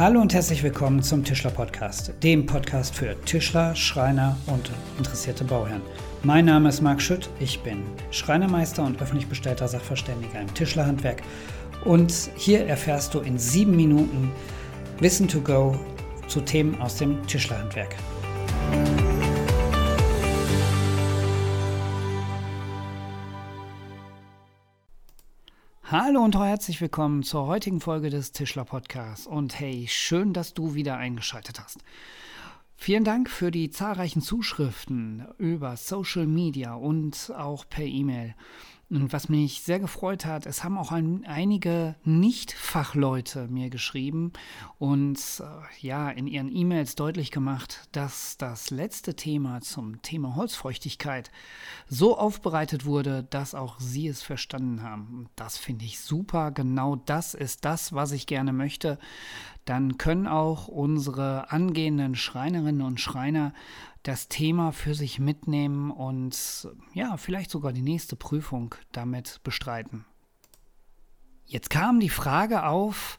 Hallo und herzlich willkommen zum Tischler Podcast, dem Podcast für Tischler, Schreiner und interessierte Bauherren. Mein Name ist Marc Schütt, ich bin Schreinermeister und öffentlich bestellter Sachverständiger im Tischlerhandwerk und hier erfährst du in sieben Minuten Wissen to Go zu Themen aus dem Tischlerhandwerk. Hallo und herzlich willkommen zur heutigen Folge des Tischler Podcasts. Und hey, schön, dass du wieder eingeschaltet hast. Vielen Dank für die zahlreichen Zuschriften über Social Media und auch per E-Mail. Und was mich sehr gefreut hat, es haben auch ein, einige Nicht-Fachleute mir geschrieben und äh, ja, in ihren E-Mails deutlich gemacht, dass das letzte Thema zum Thema Holzfeuchtigkeit so aufbereitet wurde, dass auch sie es verstanden haben. Das finde ich super. Genau das ist das, was ich gerne möchte. Dann können auch unsere angehenden Schreinerinnen und Schreiner das Thema für sich mitnehmen und ja, vielleicht sogar die nächste Prüfung damit bestreiten. Jetzt kam die Frage auf,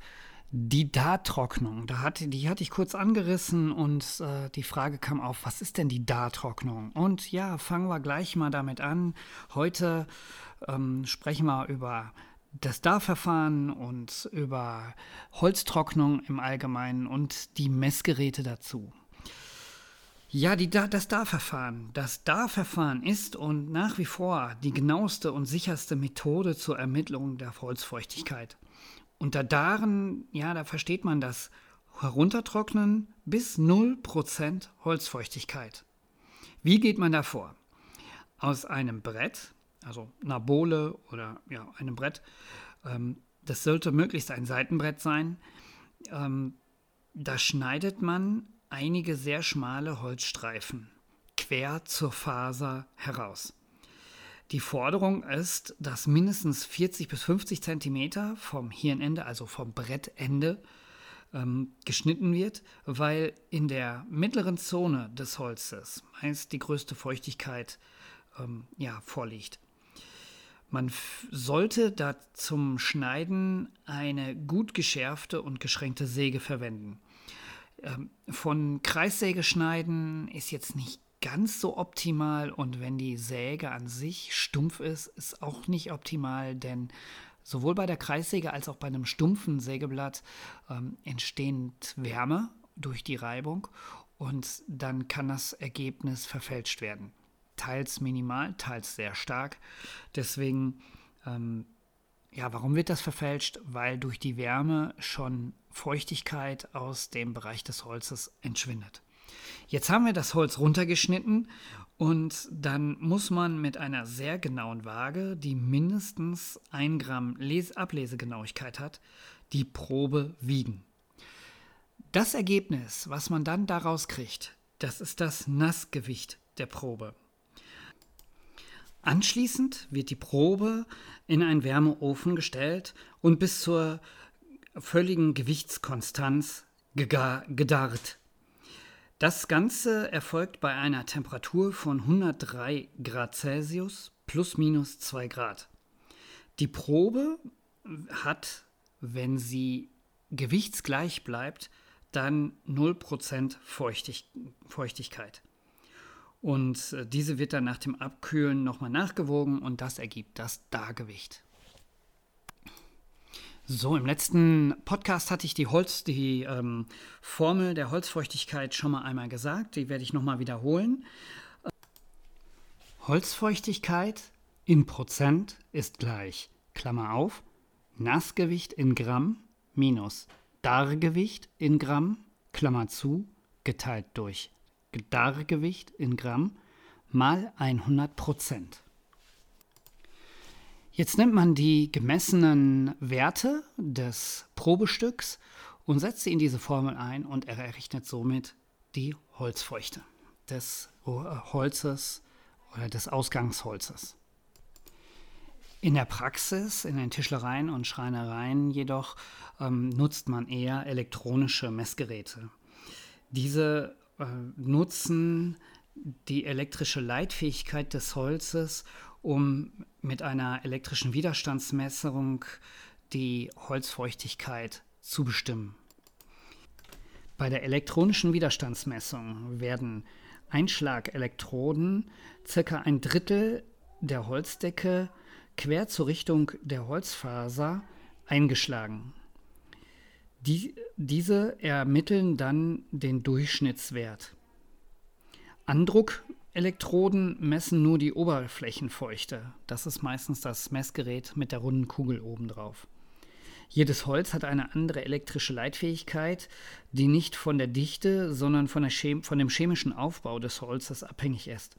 die Darttrocknung, da hatte, die hatte ich kurz angerissen und äh, die Frage kam auf, was ist denn die Darttrocknung? Und ja, fangen wir gleich mal damit an. Heute ähm, sprechen wir über das Darverfahren und über Holztrocknung im Allgemeinen und die Messgeräte dazu. Ja, die, das DAR-Verfahren. Das DAR-Verfahren ist und nach wie vor die genaueste und sicherste Methode zur Ermittlung der Holzfeuchtigkeit. Unter Daren, ja, da versteht man das Heruntertrocknen bis 0% Holzfeuchtigkeit. Wie geht man da vor? Aus einem Brett, also einer Bohle oder ja, einem Brett, ähm, das sollte möglichst ein Seitenbrett sein, ähm, da schneidet man einige sehr schmale Holzstreifen quer zur Faser heraus. Die Forderung ist, dass mindestens 40 bis 50 Zentimeter vom Hirnende, also vom Brettende, ähm, geschnitten wird, weil in der mittleren Zone des Holzes meist die größte Feuchtigkeit ähm, ja, vorliegt. Man sollte da zum Schneiden eine gut geschärfte und geschränkte Säge verwenden. Ähm, von Kreissäge schneiden ist jetzt nicht ganz so optimal und wenn die Säge an sich stumpf ist, ist auch nicht optimal, denn sowohl bei der Kreissäge als auch bei einem stumpfen Sägeblatt ähm, entsteht Wärme durch die Reibung und dann kann das Ergebnis verfälscht werden. Teils minimal, teils sehr stark. Deswegen ähm, ja, warum wird das verfälscht? Weil durch die Wärme schon Feuchtigkeit aus dem Bereich des Holzes entschwindet. Jetzt haben wir das Holz runtergeschnitten und dann muss man mit einer sehr genauen Waage, die mindestens 1 Gramm Les Ablesegenauigkeit hat, die Probe wiegen. Das Ergebnis, was man dann daraus kriegt, das ist das Nassgewicht der Probe. Anschließend wird die Probe in einen Wärmeofen gestellt und bis zur völligen Gewichtskonstanz gedarrt. Das Ganze erfolgt bei einer Temperatur von 103 Grad Celsius plus minus 2 Grad. Die Probe hat, wenn sie gewichtsgleich bleibt, dann 0% Feuchtig Feuchtigkeit. Und äh, diese wird dann nach dem Abkühlen nochmal nachgewogen und das ergibt das Dargewicht. So, im letzten Podcast hatte ich die Holz, die ähm, Formel der Holzfeuchtigkeit schon mal einmal gesagt. Die werde ich nochmal wiederholen. Holzfeuchtigkeit in Prozent ist gleich, Klammer auf, Nassgewicht in Gramm minus Dargewicht in Gramm, Klammer zu, geteilt durch Dargewicht in Gramm mal 100 Prozent. Jetzt nimmt man die gemessenen Werte des Probestücks und setzt sie in diese Formel ein und errechnet somit die Holzfeuchte des Holzes oder des Ausgangsholzes. In der Praxis, in den Tischlereien und Schreinereien jedoch, ähm, nutzt man eher elektronische Messgeräte. Diese äh, nutzen die elektrische Leitfähigkeit des Holzes, um mit einer elektrischen Widerstandsmessung die Holzfeuchtigkeit zu bestimmen. Bei der elektronischen Widerstandsmessung werden Einschlagelektroden circa ein Drittel der Holzdecke quer zur Richtung der Holzfaser eingeschlagen. Die, diese ermitteln dann den Durchschnittswert. Andruckelektroden messen nur die Oberflächenfeuchte. Das ist meistens das Messgerät mit der runden Kugel obendrauf. Jedes Holz hat eine andere elektrische Leitfähigkeit, die nicht von der Dichte, sondern von, von dem chemischen Aufbau des Holzes abhängig ist.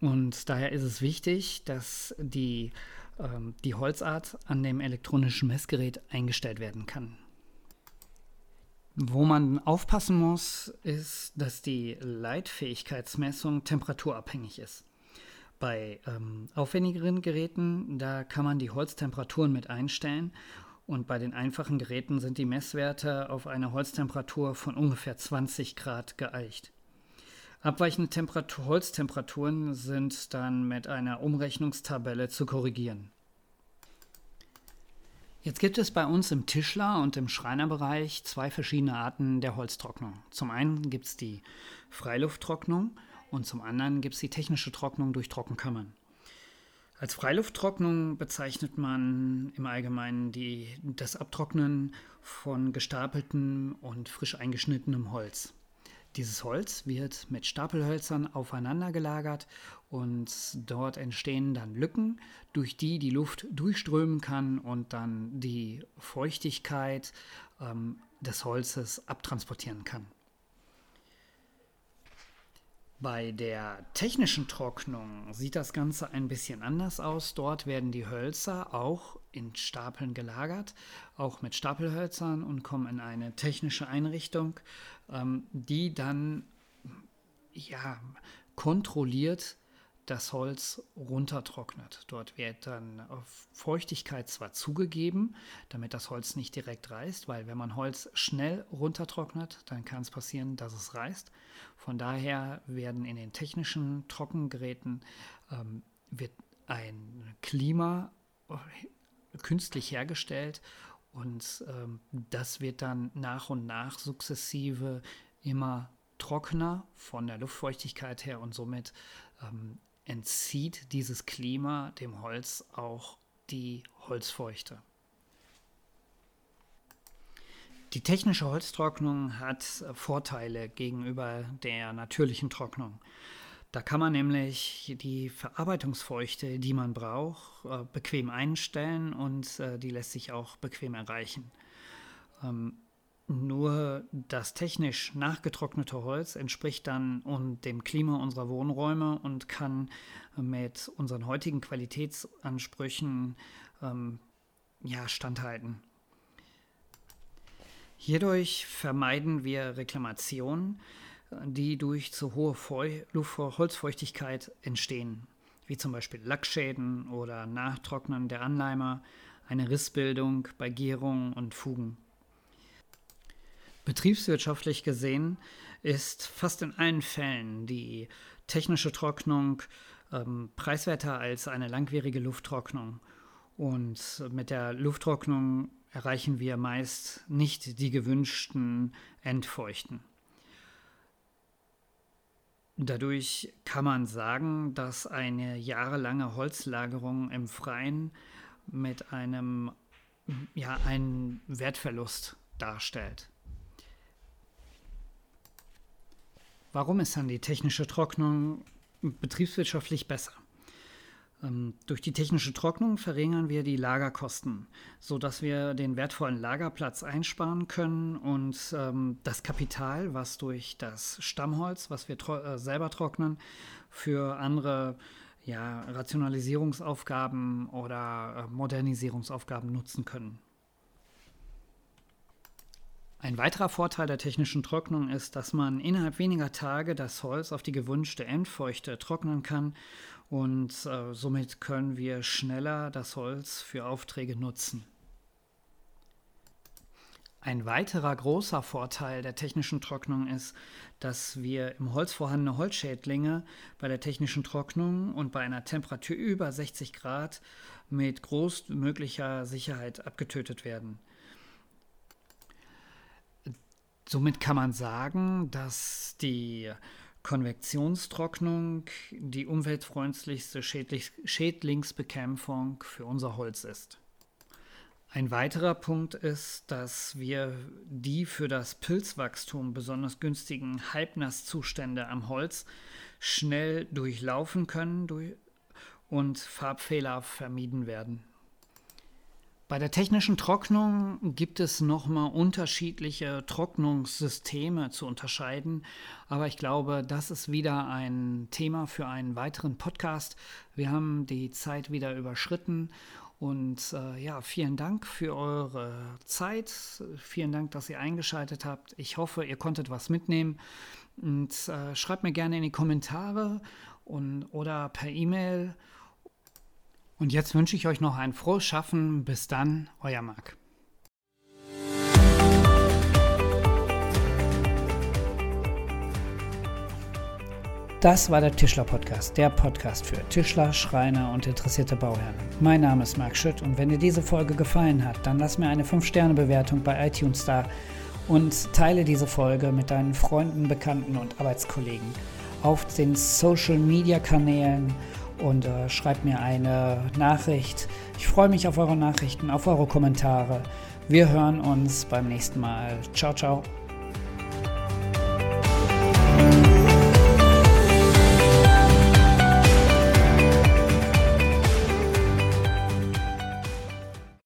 Und daher ist es wichtig, dass die, ähm, die Holzart an dem elektronischen Messgerät eingestellt werden kann. Wo man aufpassen muss, ist, dass die Leitfähigkeitsmessung temperaturabhängig ist. Bei ähm, aufwendigeren Geräten, da kann man die Holztemperaturen mit einstellen und bei den einfachen Geräten sind die Messwerte auf eine Holztemperatur von ungefähr 20 Grad geeicht. Abweichende Temperatur, Holztemperaturen sind dann mit einer Umrechnungstabelle zu korrigieren. Jetzt gibt es bei uns im Tischler- und im Schreinerbereich zwei verschiedene Arten der Holztrocknung. Zum einen gibt es die Freilufttrocknung und zum anderen gibt es die technische Trocknung durch Trockenkammern. Als Freilufttrocknung bezeichnet man im Allgemeinen die, das Abtrocknen von gestapeltem und frisch eingeschnittenem Holz. Dieses Holz wird mit Stapelhölzern aufeinander gelagert und dort entstehen dann Lücken, durch die die Luft durchströmen kann und dann die Feuchtigkeit ähm, des Holzes abtransportieren kann. Bei der technischen Trocknung sieht das Ganze ein bisschen anders aus. Dort werden die Hölzer auch in Stapeln gelagert, auch mit Stapelhölzern und kommen in eine technische Einrichtung, ähm, die dann ja, kontrolliert das Holz runtertrocknet. Dort wird dann Feuchtigkeit zwar zugegeben, damit das Holz nicht direkt reißt, weil wenn man Holz schnell runtertrocknet, dann kann es passieren, dass es reißt. Von daher werden in den technischen Trockengeräten ähm, wird ein Klima äh, künstlich hergestellt und ähm, das wird dann nach und nach sukzessive immer trockener von der Luftfeuchtigkeit her und somit ähm, entzieht dieses Klima dem Holz auch die Holzfeuchte. Die technische Holztrocknung hat Vorteile gegenüber der natürlichen Trocknung. Da kann man nämlich die Verarbeitungsfeuchte, die man braucht, äh, bequem einstellen und äh, die lässt sich auch bequem erreichen. Nur das technisch nachgetrocknete Holz entspricht dann dem Klima unserer Wohnräume und kann mit unseren heutigen Qualitätsansprüchen ähm, ja, standhalten. Hierdurch vermeiden wir Reklamationen, die durch zu hohe Feu Holzfeuchtigkeit entstehen, wie zum Beispiel Lackschäden oder Nachtrocknen der Anleimer, eine Rissbildung bei Gärung und Fugen. Betriebswirtschaftlich gesehen ist fast in allen Fällen die technische Trocknung ähm, preiswerter als eine langwierige Lufttrocknung. Und mit der Lufttrocknung erreichen wir meist nicht die gewünschten Endfeuchten. Dadurch kann man sagen, dass eine jahrelange Holzlagerung im Freien mit einem ja, einen Wertverlust darstellt. Warum ist dann die technische Trocknung betriebswirtschaftlich besser? Ähm, durch die technische Trocknung verringern wir die Lagerkosten, sodass wir den wertvollen Lagerplatz einsparen können und ähm, das Kapital, was durch das Stammholz, was wir tro äh, selber trocknen, für andere ja, Rationalisierungsaufgaben oder äh, Modernisierungsaufgaben nutzen können. Ein weiterer Vorteil der technischen Trocknung ist, dass man innerhalb weniger Tage das Holz auf die gewünschte Endfeuchte trocknen kann und äh, somit können wir schneller das Holz für Aufträge nutzen. Ein weiterer großer Vorteil der technischen Trocknung ist, dass wir im Holz vorhandene Holzschädlinge bei der technischen Trocknung und bei einer Temperatur über 60 Grad mit großmöglicher Sicherheit abgetötet werden. Somit kann man sagen, dass die Konvektionstrocknung die umweltfreundlichste Schädlingsbekämpfung für unser Holz ist. Ein weiterer Punkt ist, dass wir die für das Pilzwachstum besonders günstigen Halbnasszustände am Holz schnell durchlaufen können und Farbfehler vermieden werden. Bei der technischen Trocknung gibt es nochmal unterschiedliche Trocknungssysteme zu unterscheiden, aber ich glaube, das ist wieder ein Thema für einen weiteren Podcast. Wir haben die Zeit wieder überschritten und äh, ja, vielen Dank für eure Zeit. Vielen Dank, dass ihr eingeschaltet habt. Ich hoffe, ihr konntet was mitnehmen und äh, schreibt mir gerne in die Kommentare und, oder per E-Mail und jetzt wünsche ich euch noch ein frohes Schaffen. Bis dann, euer Marc. Das war der Tischler Podcast, der Podcast für Tischler, Schreiner und interessierte Bauherren. Mein Name ist Marc Schütt und wenn dir diese Folge gefallen hat, dann lass mir eine 5-Sterne-Bewertung bei iTunes da und teile diese Folge mit deinen Freunden, Bekannten und Arbeitskollegen auf den Social-Media-Kanälen und äh, schreibt mir eine Nachricht. Ich freue mich auf eure Nachrichten, auf eure Kommentare. Wir hören uns beim nächsten Mal. Ciao, ciao.